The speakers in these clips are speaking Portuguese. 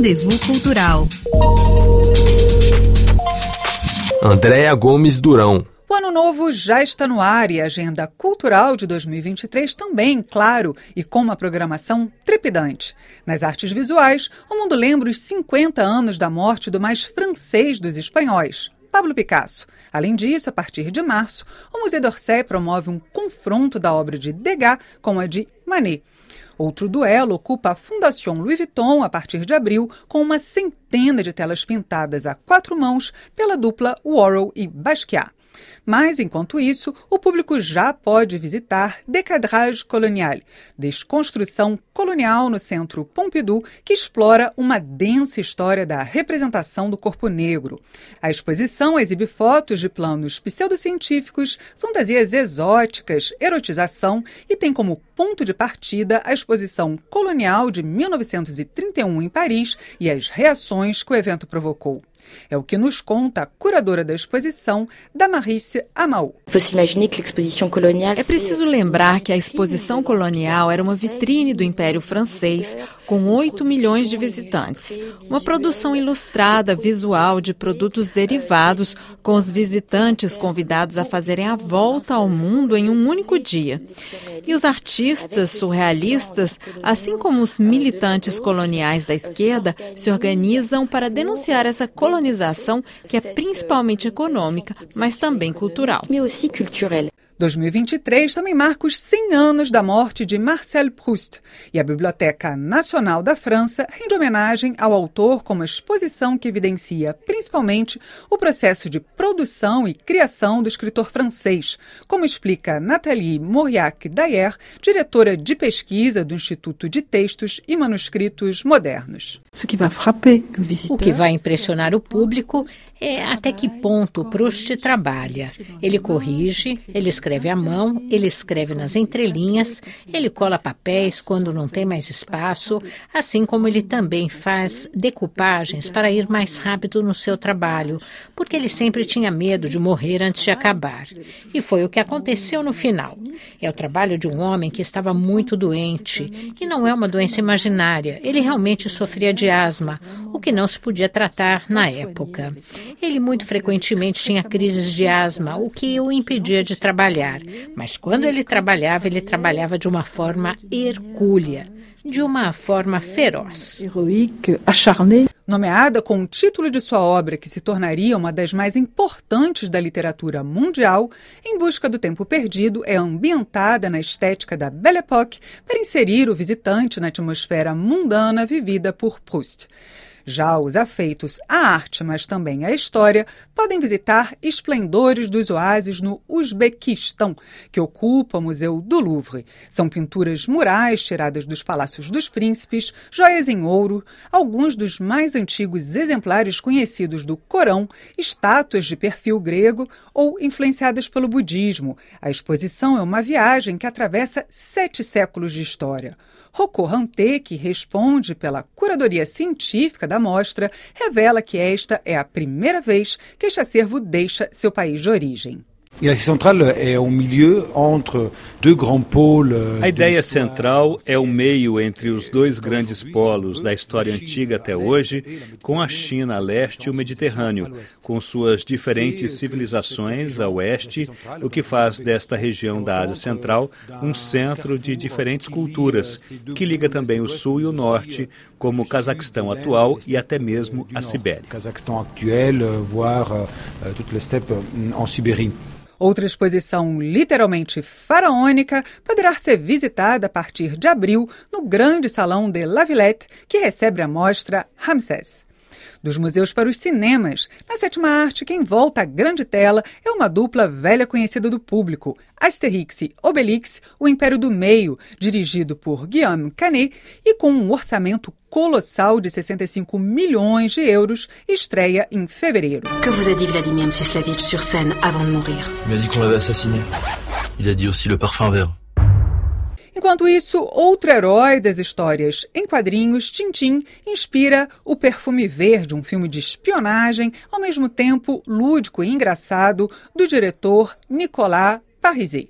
Rendezvous Cultural. Andréa Gomes Durão. O ano novo já está no ar e a agenda cultural de 2023 também, claro, e com uma programação trepidante. Nas artes visuais, o mundo lembra os 50 anos da morte do mais francês dos espanhóis, Pablo Picasso. Além disso, a partir de março, o Museu d'Orsay promove um confronto da obra de Degas com a de Manet. Outro duelo ocupa a Fundação Louis Vuitton a partir de abril, com uma centena de telas pintadas a quatro mãos pela dupla Warhol e Basquiat. Mas, enquanto isso, o público já pode visitar Decadrage Colonial, desconstrução colonial no Centro Pompidou, que explora uma densa história da representação do corpo negro. A exposição exibe fotos de planos pseudocientíficos, fantasias exóticas, erotização e tem como ponto de partida a exposição colonial de 1931 em Paris e as reações que o evento provocou. É o que nos conta a curadora da exposição, Damaris Amaú. É preciso lembrar que a exposição colonial era uma vitrine do Império Francês, com 8 milhões de visitantes. Uma produção ilustrada, visual, de produtos derivados, com os visitantes convidados a fazerem a volta ao mundo em um único dia. E os artistas surrealistas, assim como os militantes coloniais da esquerda, se organizam para denunciar essa colonização colonização que é principalmente econômica, mas também cultural. 2023 também marca os 100 anos da morte de Marcel Proust e a Biblioteca Nacional da França rende homenagem ao autor com uma exposição que evidencia principalmente o processo de produção e criação do escritor francês, como explica Nathalie Mauriac Dayer, diretora de pesquisa do Instituto de Textos e Manuscritos Modernos. O que vai impressionar o público é até que ponto Proust trabalha. Ele corrige, ele escreve à mão, ele escreve nas entrelinhas, ele cola papéis quando não tem mais espaço, assim como ele também faz decupagens para ir mais rápido no seu trabalho, porque ele sempre tinha medo de morrer antes de acabar. E foi o que aconteceu no final. É o trabalho de um homem que estava muito doente, e não é uma doença imaginária. Ele realmente sofria de asma, o que não se podia tratar na época. Ele muito frequentemente tinha crises de asma, o que o impedia de trabalhar. Mas quando ele trabalhava, ele trabalhava de uma forma hercúlea, de uma forma feroz. Nomeada com o título de sua obra, que se tornaria uma das mais importantes da literatura mundial, Em Busca do Tempo Perdido é ambientada na estética da Belle Époque para inserir o visitante na atmosfera mundana vivida por Proust. Já os afeitos à arte, mas também à história, podem visitar esplendores dos oásis no Uzbequistão, que ocupa o Museu do Louvre. São pinturas murais tiradas dos palácios dos príncipes, joias em ouro, alguns dos mais antigos exemplares conhecidos do Corão, estátuas de perfil grego ou influenciadas pelo budismo. A exposição é uma viagem que atravessa sete séculos de história. Rocco Ranté, que responde pela curadoria científica da mostra, revela que esta é a primeira vez que este acervo deixa seu país de origem. A ideia central é o meio entre os dois grandes polos da história antiga até hoje, com a China a leste e o Mediterrâneo, com suas diferentes civilizações a oeste, o que faz desta região da Ásia Central um centro de diferentes culturas, que liga também o sul e o norte, como o Cazaquistão atual e até mesmo a Sibéria. Cazaquistão atual, euh, toutes les steppes en Sibérie. Outra exposição literalmente faraônica poderá ser visitada a partir de abril no grande salão de La Villette, que recebe a mostra Ramsés dos museus para os cinemas. Na sétima arte, quem volta à grande tela é uma dupla velha conhecida do público, Asterix e Obelix, O Império do Meio, dirigido por Guillaume Canet e com um orçamento colossal de 65 milhões de euros, estreia em fevereiro. Que vous a dit Vladimir Mstislevich sur scène avant de mourir? Il a dit qu'on l'avait assassiné. Il a dit aussi le parfum vert. Enquanto isso, outro herói das histórias em quadrinhos, Tintin, inspira o perfume verde, um filme de espionagem, ao mesmo tempo lúdico e engraçado, do diretor Nicolas Pariser.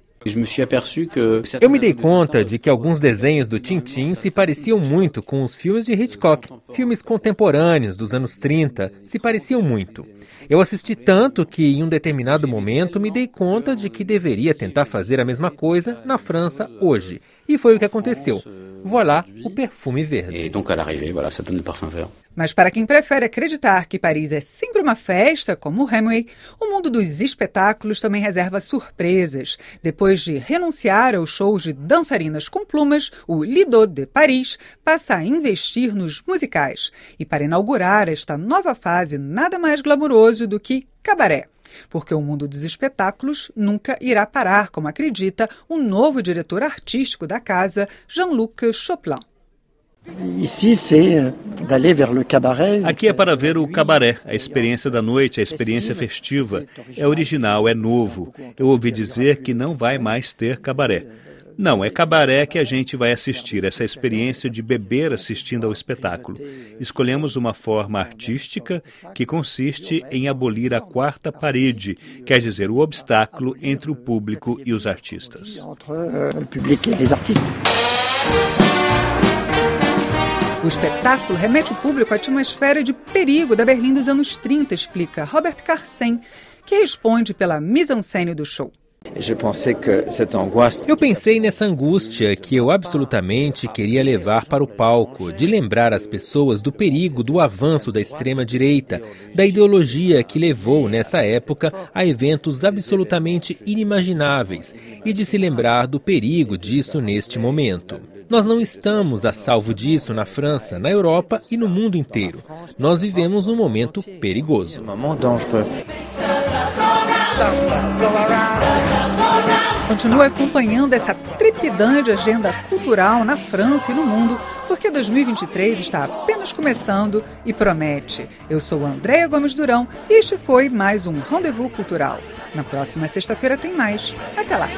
Eu me dei conta de que alguns desenhos do Tintin se pareciam muito com os filmes de Hitchcock. Filmes contemporâneos dos anos 30 se pareciam muito. Eu assisti tanto que, em um determinado momento, me dei conta de que deveria tentar fazer a mesma coisa na França hoje. E foi o que aconteceu. Voilà o perfume verde. Mas para quem prefere acreditar que Paris é sempre uma festa, como Hemingway, o mundo dos espetáculos também reserva surpresas. Depois de renunciar aos shows de dançarinas com plumas, o Lido de Paris passa a investir nos musicais. E para inaugurar esta nova fase, nada mais glamouroso do que cabaré porque o mundo dos espetáculos nunca irá parar, como acredita o novo diretor artístico da casa, Jean-Luc Choplin. Aqui é para ver o cabaré, a experiência da noite, a experiência festiva. É original, é novo. Eu ouvi dizer que não vai mais ter cabaré. Não, é cabaré que a gente vai assistir, essa experiência de beber assistindo ao espetáculo. Escolhemos uma forma artística que consiste em abolir a quarta parede, quer dizer, o obstáculo entre o público e os artistas. O espetáculo remete o público à atmosfera de perigo da Berlim dos anos 30, explica Robert Carsen, que responde pela mise-en-scène do show. Eu pensei nessa angústia que eu absolutamente queria levar para o palco, de lembrar as pessoas do perigo do avanço da extrema-direita, da ideologia que levou, nessa época, a eventos absolutamente inimagináveis e de se lembrar do perigo disso neste momento. Nós não estamos a salvo disso na França, na Europa e no mundo inteiro. Nós vivemos um momento perigoso. Continue acompanhando essa trepidante agenda cultural na França e no mundo, porque 2023 está apenas começando e promete. Eu sou Andréa Gomes Durão e este foi mais um Rendezvous Cultural. Na próxima sexta-feira tem mais. Até lá!